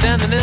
Standing in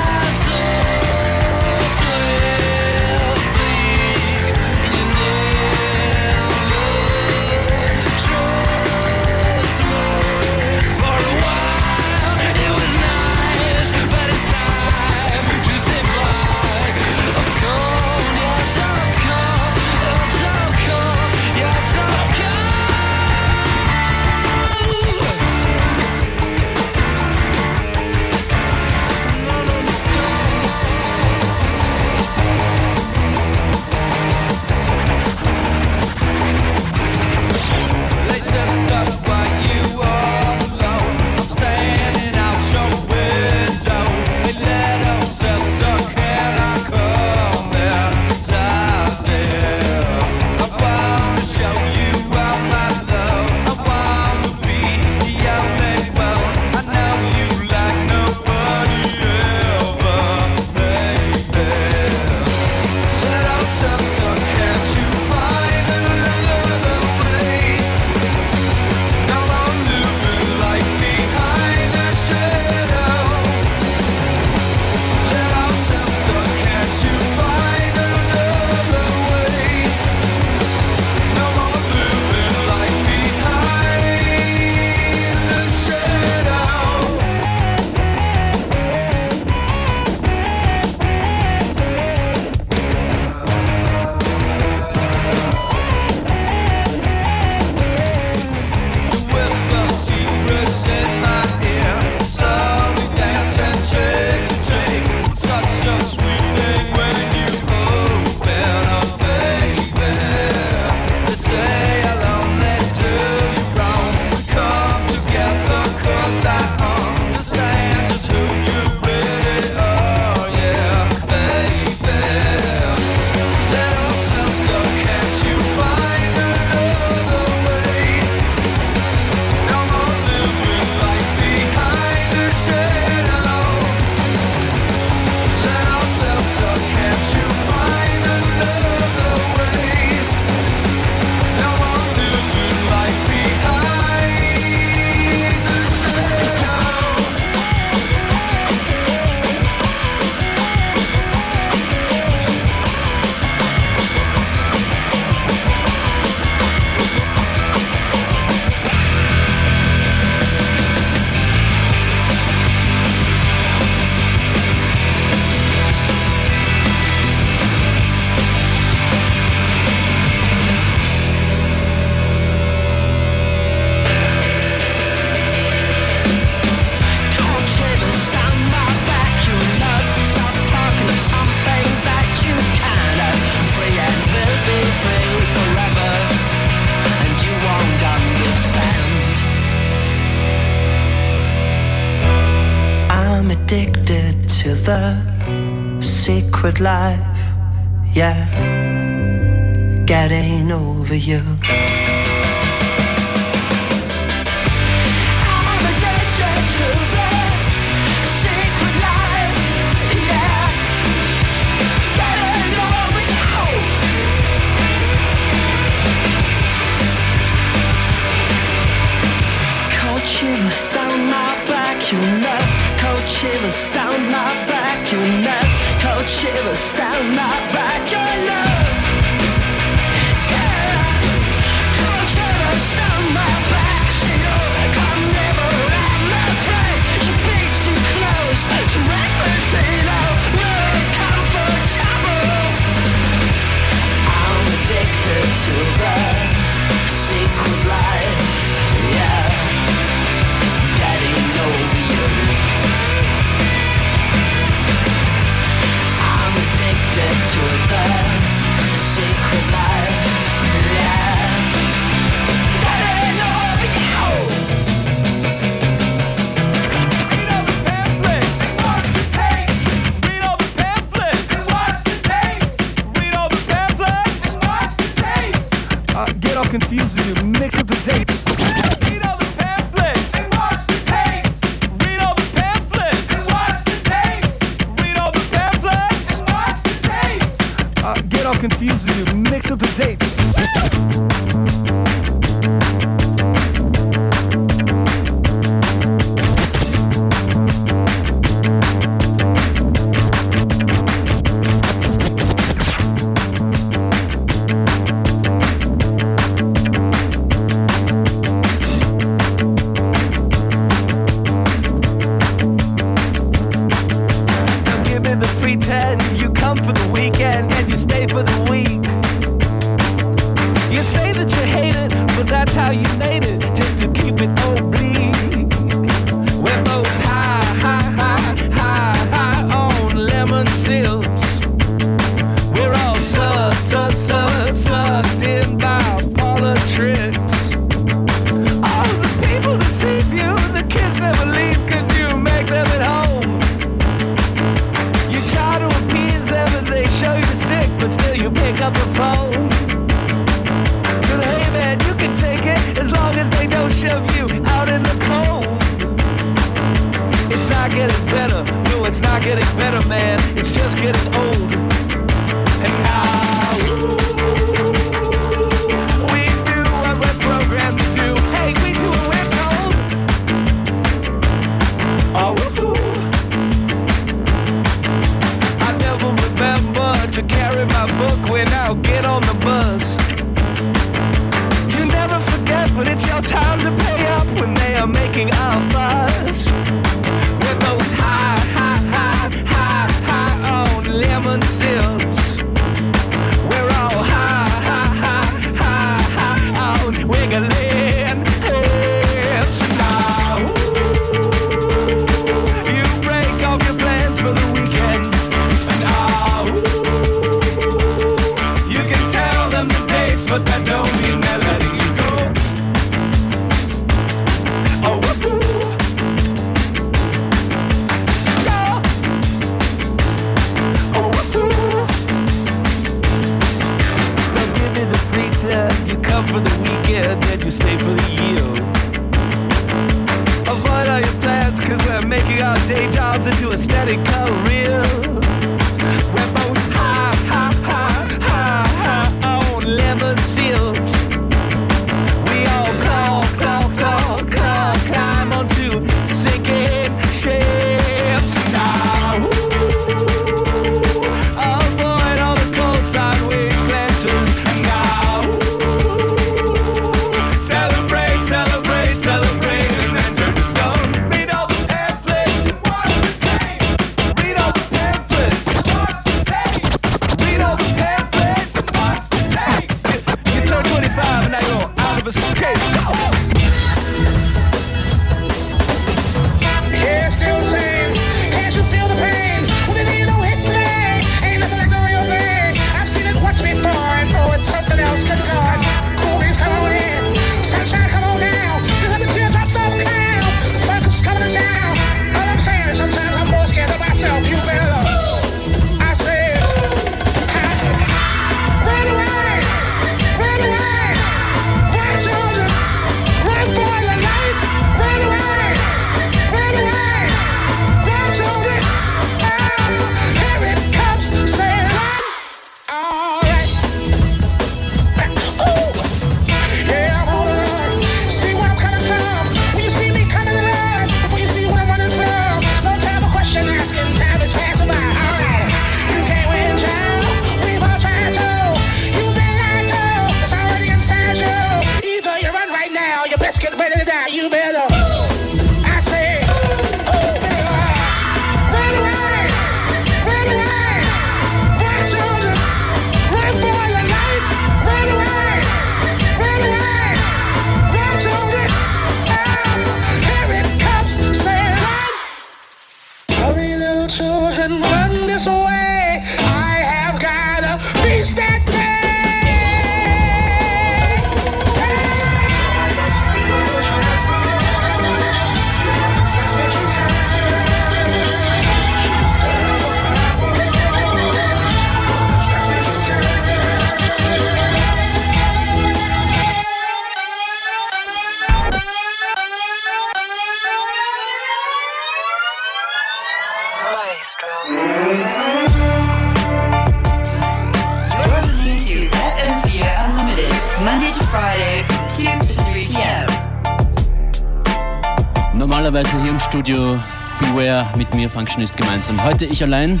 Functionist gemeinsam. Heute ich allein.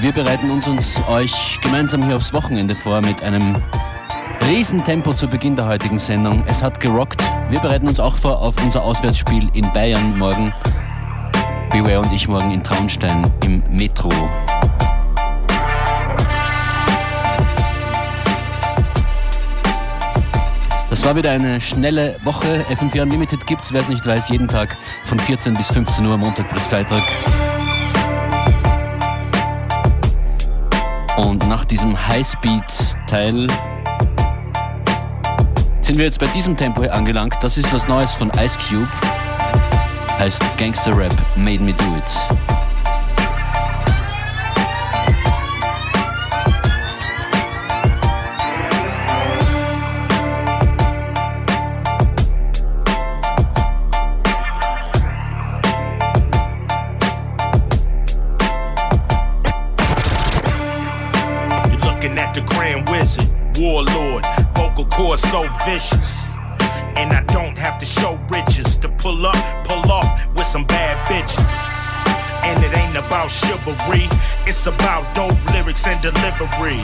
Wir bereiten uns, uns euch gemeinsam hier aufs Wochenende vor mit einem Riesentempo zu Beginn der heutigen Sendung. Es hat gerockt. Wir bereiten uns auch vor auf unser Auswärtsspiel in Bayern morgen. Beware und ich morgen in Traunstein im Metro. Das war wieder eine schnelle Woche. FM4 Unlimited gibt's, wer es nicht weiß, jeden Tag von 14 bis 15 Uhr, Montag bis Freitag. Und nach diesem Highspeed-Teil sind wir jetzt bei diesem Tempo hier angelangt. Das ist was Neues von Ice Cube. Heißt Gangster Rap Made Me Do It. Cords so vicious. And I don't have to show riches to pull up, pull off with some bad bitches. And it ain't about chivalry, it's about dope lyrics and delivery.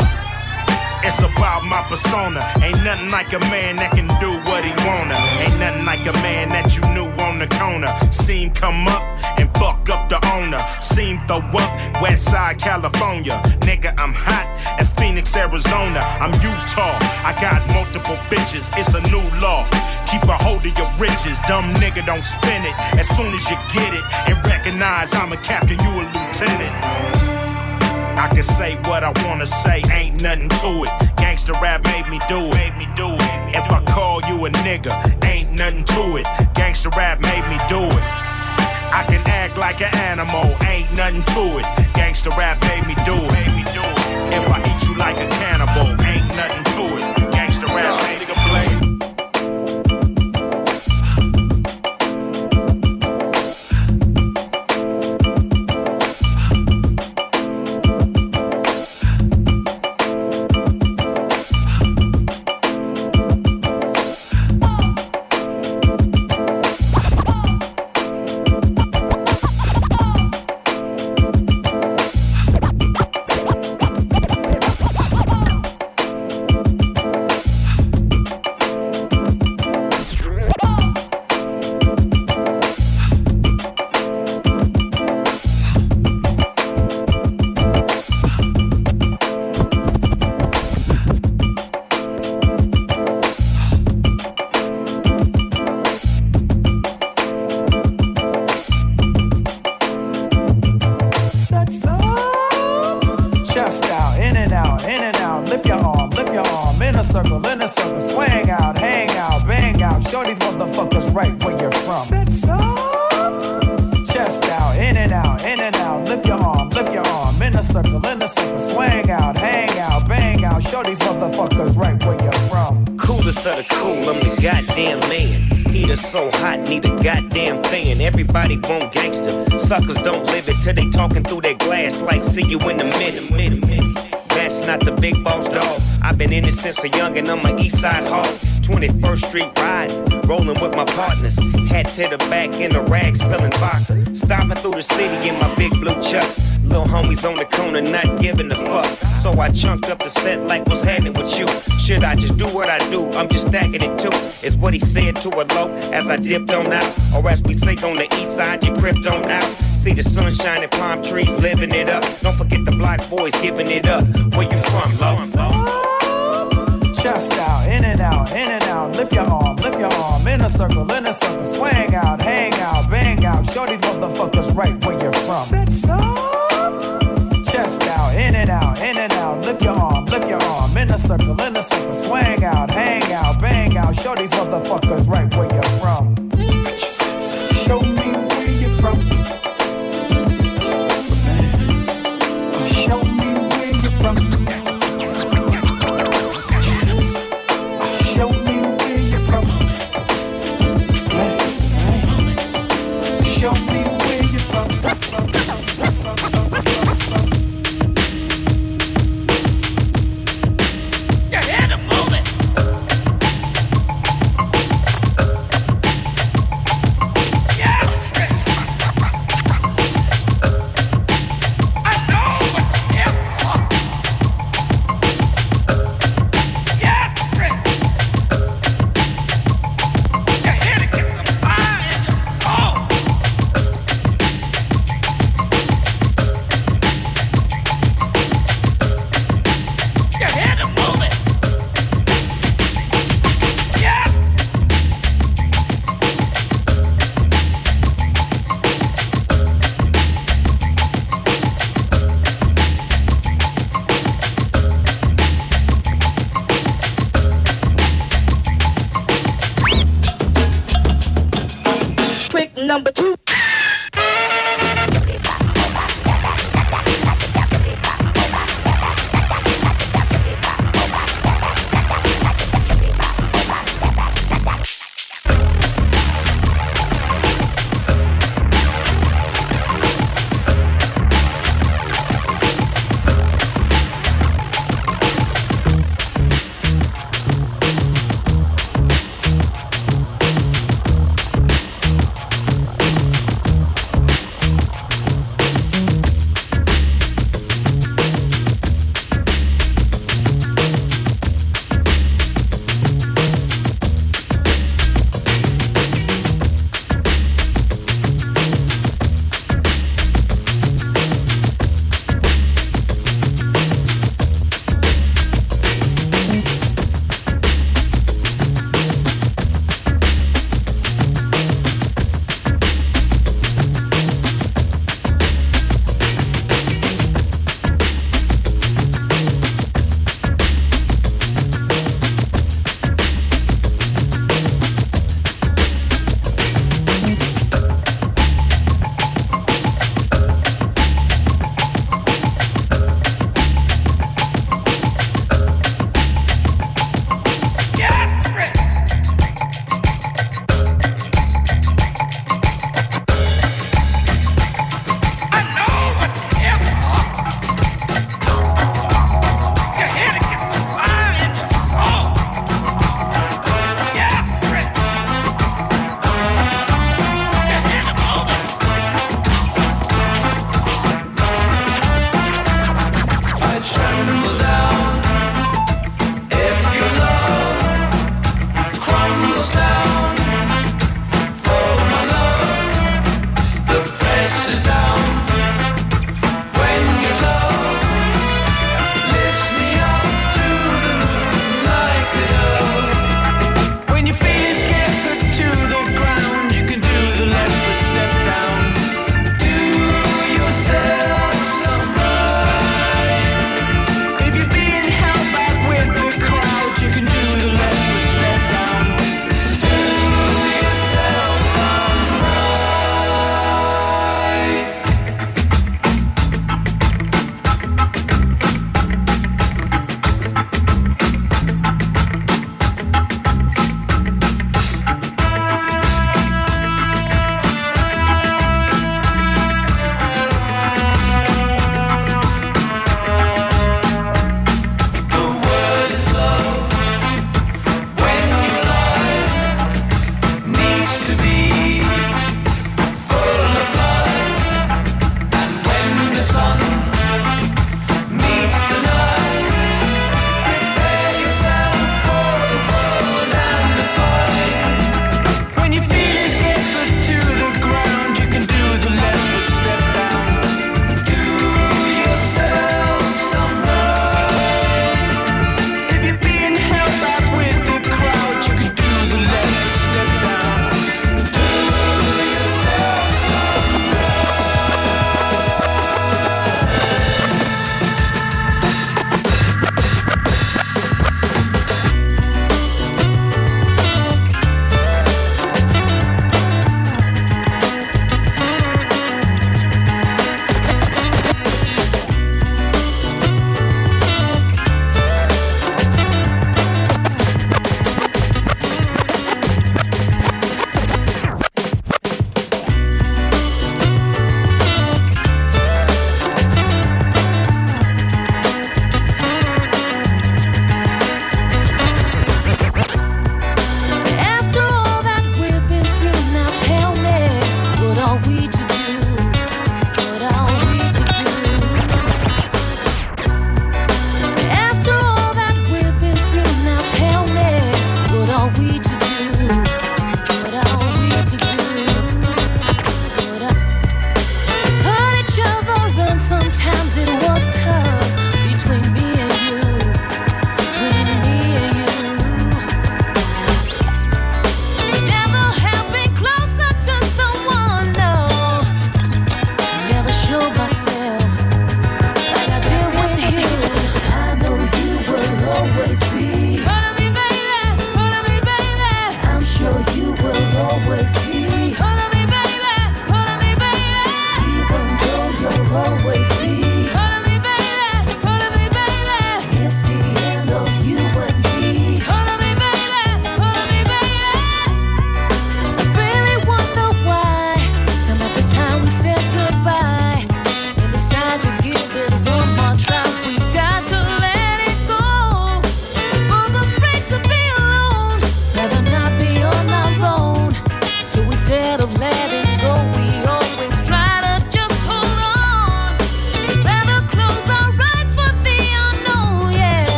It's about my persona. Ain't nothing like a man that can do what he wanna. Ain't nothing like a man that you knew on the corner. Seen come up and fuck up the owner. Seen throw up West Side California. Nigga, I'm hot as Phoenix, Arizona. I'm Utah. I got multiple bitches. It's a new law. Keep a hold of your riches. Dumb nigga, don't spin it. As soon as you get it and recognize I'm a captain, you a lieutenant. I can say what I wanna say, ain't nothing to it. Gangsta rap made me do it. Made me do it. If I call you a nigga, ain't nothing to it. Gangsta rap made me do it. I can act like an animal, ain't nothing to it. Gangsta rap made me do it. Made me do it. If I eat you like a cannibal, ain't nothing to it. Gangsta rap To the back in the rag, spilling vodka. Stopping through the city in my big blue chucks. Little homies on the corner, not giving a fuck. So I chunked up the set like what's happening with you. Should I just do what I do? I'm just stacking it too. Is what he said to a low as I dipped on out. Or as we say on the east side, you crept on out. See the sun shining, palm trees living it up. Don't forget the black boys giving it up. Where you from, low? Chest out, in and out, in and out. A circle, in a circle. Swing out, hang out, bang out. Show these motherfuckers right where you're from. Sets up. Chest out, in and out, in and out. Lift your arm, lift your arm. In a circle, in a circle. Swing out, hang out, bang out. Show these motherfuckers right where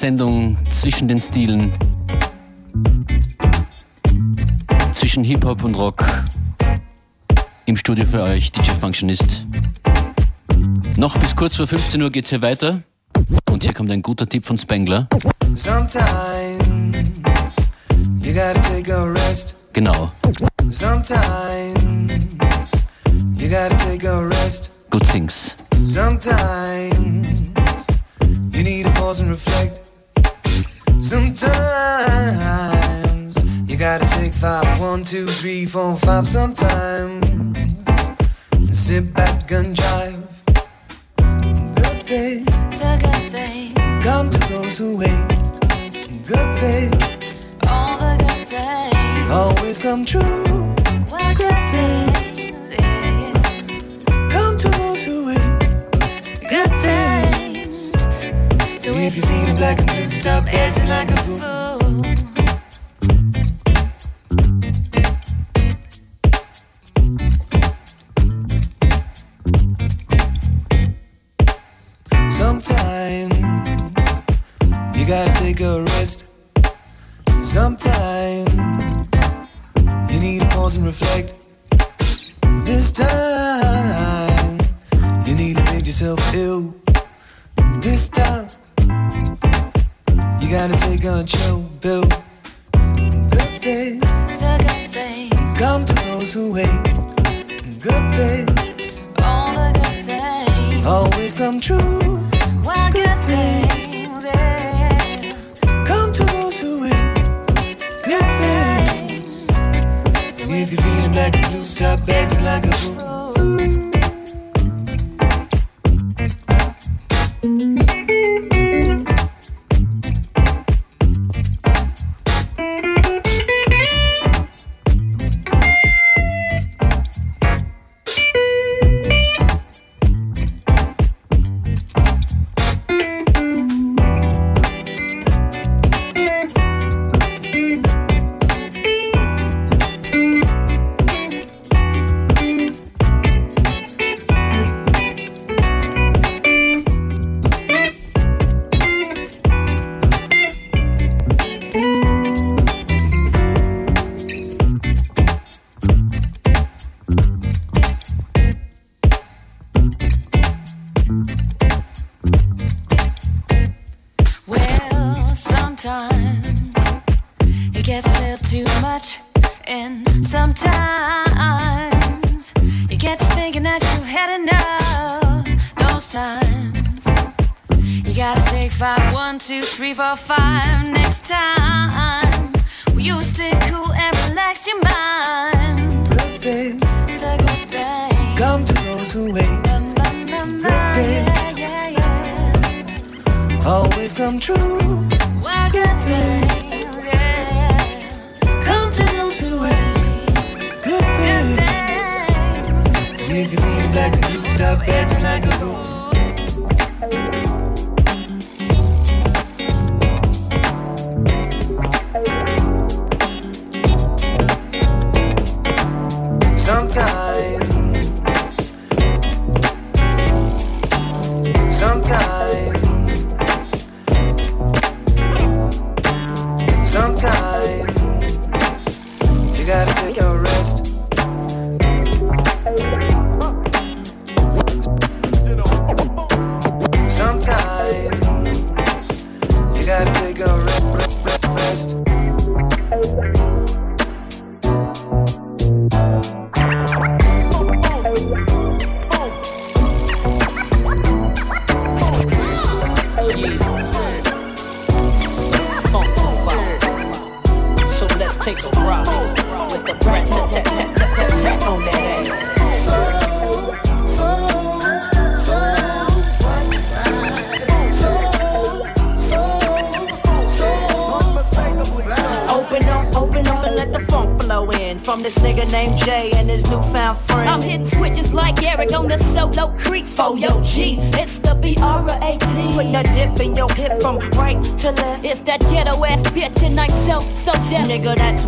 Sendung zwischen den Stilen. Zwischen Hip-Hop und Rock. Im Studio für euch, DJ Functionist. Noch bis kurz vor 15 Uhr geht's hier weiter. Und hier kommt ein guter Tipp von Spengler. Sometimes you gotta take a rest. Genau, Sometimes you gotta take a rest. Good Things. Sometimes you need to pause and reflect. Sometimes you gotta take five, one, two, three, four, five. Sometimes sit back and drive. Good things The good things, come to those who wait. Good things all the good things, always come true. well, good things, So If you're feeling black and blue, stop acting like a fool. Sometimes you gotta take a rest. Sometimes you need to pause and reflect. This time you need to make yourself ill. This time gotta take a chill pill. Good things good things, come to those who wait. Good things all the good things, always come true. well, good things, yeah, Come to those who wait. Good things. things. So If you're feeling black and blue, stop acting like a fool.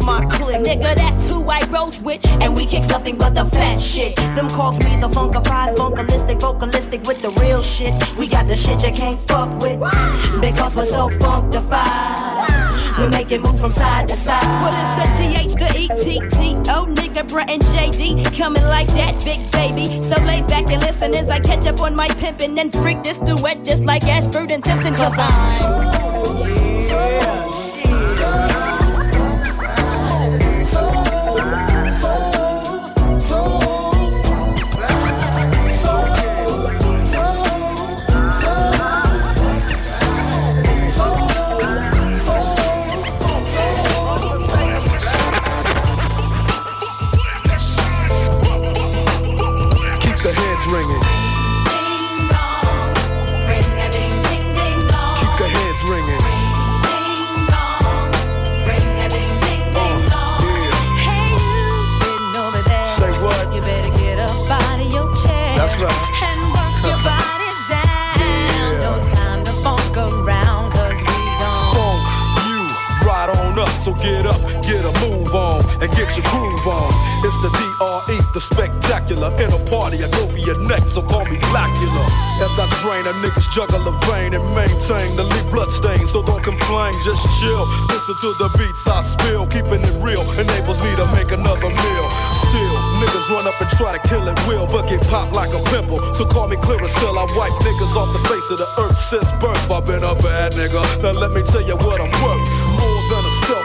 My clique. Nigga, that's who I rose with. And we kicks nothing but the fat shit. Them calls me the funkified, funkalistic, vocalistic with the real shit. We got the shit you can't fuck with. Because we're so funkified. We make it move from side to side. Well, it's the GH, the ETT, oh nigga, Brett and JD coming like that, big baby. So lay back and listen as I catch up on my pimpin' and freak this duet just like Ashford and Simpson. Cause I'm A niggas juggle a vein and maintain the lead blood stain. So don't complain, just chill. Listen to the beats I spill. Keeping it real enables me to make another meal. Still, niggas run up and try to kill it will, but get popped like a pimple. So call me clear still. I wipe niggas off the face of the earth since birth. I've been a bad nigga. Now let me tell you what I'm worth.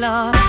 Love.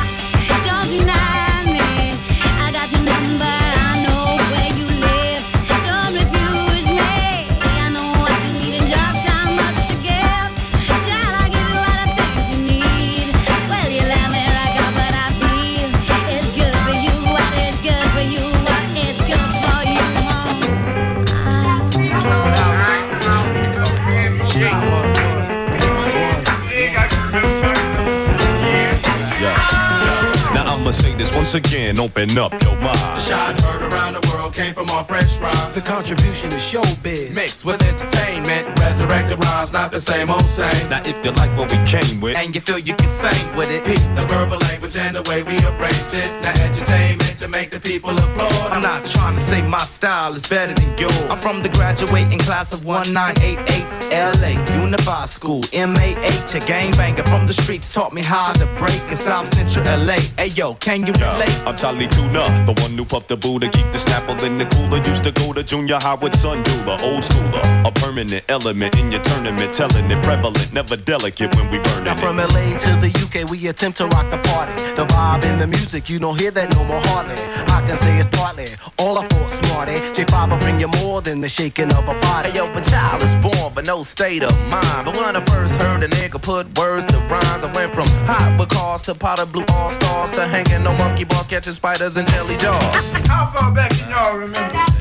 Once again open up your mind. Shot heard around the world came from our fresh rhymes. The contribution is showbiz. Mixed with entertainment, resurrected rhymes, not the same old same. Now if you like what we came with, And you feel you can sing with it. Peep the verbal language and the way we arranged it. Now entertainment to make the people applaud. I'm not trying to say my style is better than yours. I'm from the graduating class of 1988 LA Unified School, MAH, a gangbanger from the streets taught me how to break in South Central LA. Hey yo, can you Yeah, relate? I'm Charlie Tuna, the one who puffed the Buddha, keep the snapple in the cooler. Used to go to junior high with Sun Dula, old schooler. A permanent element in your tournament, telling it prevalent, never delicate when we burn Now it. from LA to the UK, we attempt to rock the party. The vibe in the music, you don't hear that no more hardly. I can say it's partly all I thought smarty. J5 will bring you more than the shaking of a body. Hey, yo, but child is born, but no state of mind. But when I first heard a nigga put words to rhymes, I went from hot with cars to powder blue all stars to hanging no monkey bars, catching spiders and jelly jaws. How far back can y'all remember? And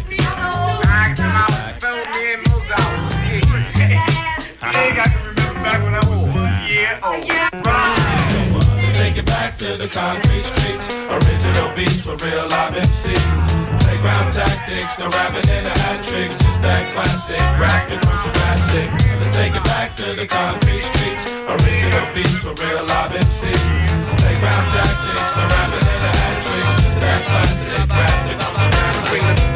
to the concrete streets. Original beats for real live MCs. Playground tactics, no rapping in the hat tricks. Just that classic rapping from Jurassic. Let's take it back to the concrete streets. Original beats for real live MCs. Playground tactics, no rapping in the hat tricks. Just that classic rapping from screaming.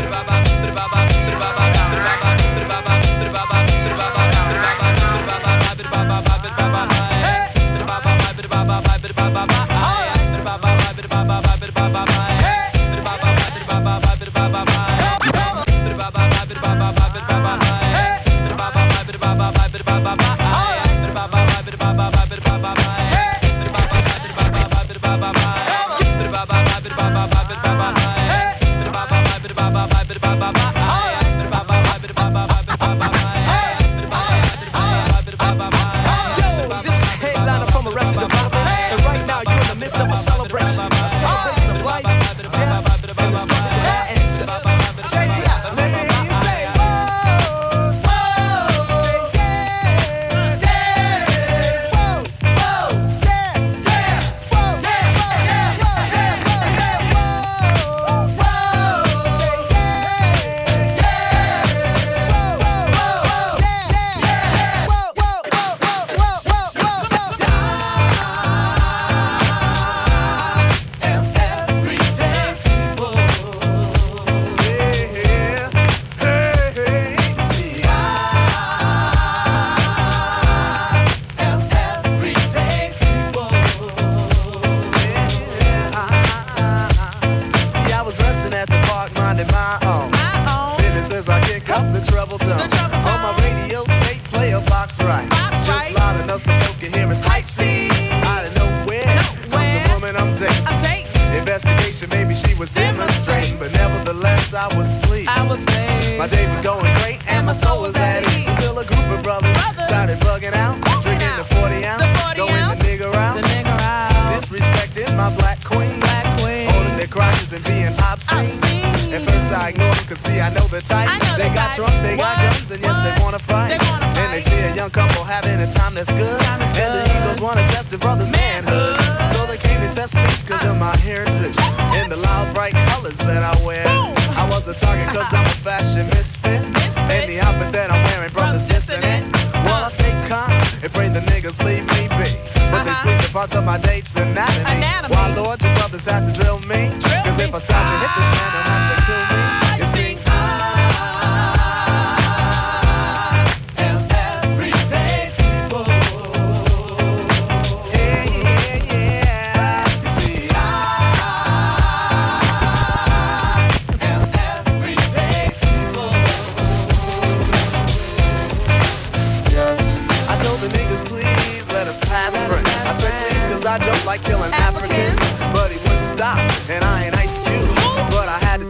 Parts of my date's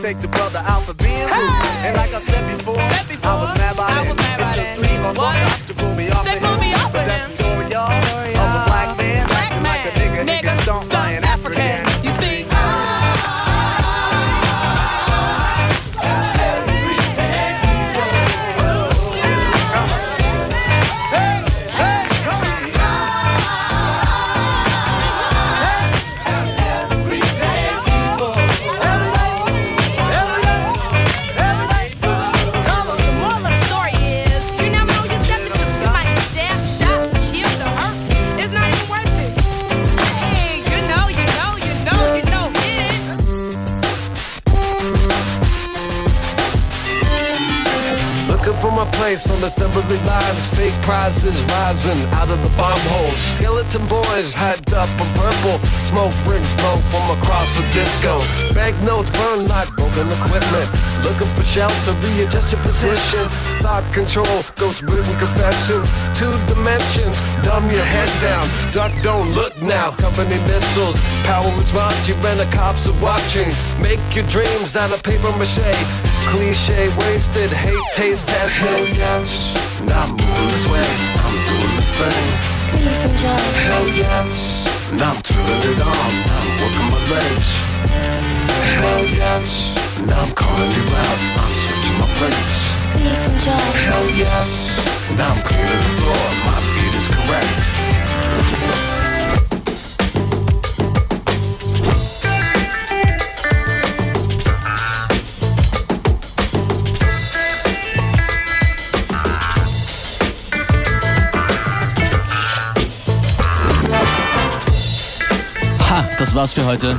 take the brother out for being rude. And like I said before, I was mad by then. It took three or four cops to pull me off of him. Assembly lines. Fake prizes rising out of the bomb holes. Skeleton boys hyped up in purple. Smoke rings smoke from across the disco. Banknotes burn like broken equipment. Looking for shelter, readjust your position. Thought control, ghost written confessions. Two dimensions, dumb your head down. Duck, don't look now. Company missiles, power is raunchy when the cops are watching. Make your dreams out of paper mache. Cliche, wasted, hate, taste, test. Hell yes. Now I'm moving this way. I'm doing this thing. Peace and joy. Hell yes. Now I'm turning it on. I'm working my legs. Hell yes. Now I'm calling you out. I'm switching my place. Peace and joy. Hell yes. Now I'm cleaning the floor. My beat is correct. Das war's für heute.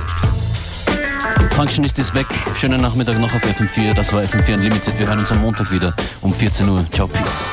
Functionist ist weg. Schönen Nachmittag noch auf FM4. Das war FM4 Unlimited. Wir hören uns am Montag wieder um 14 Uhr. Ciao, peace.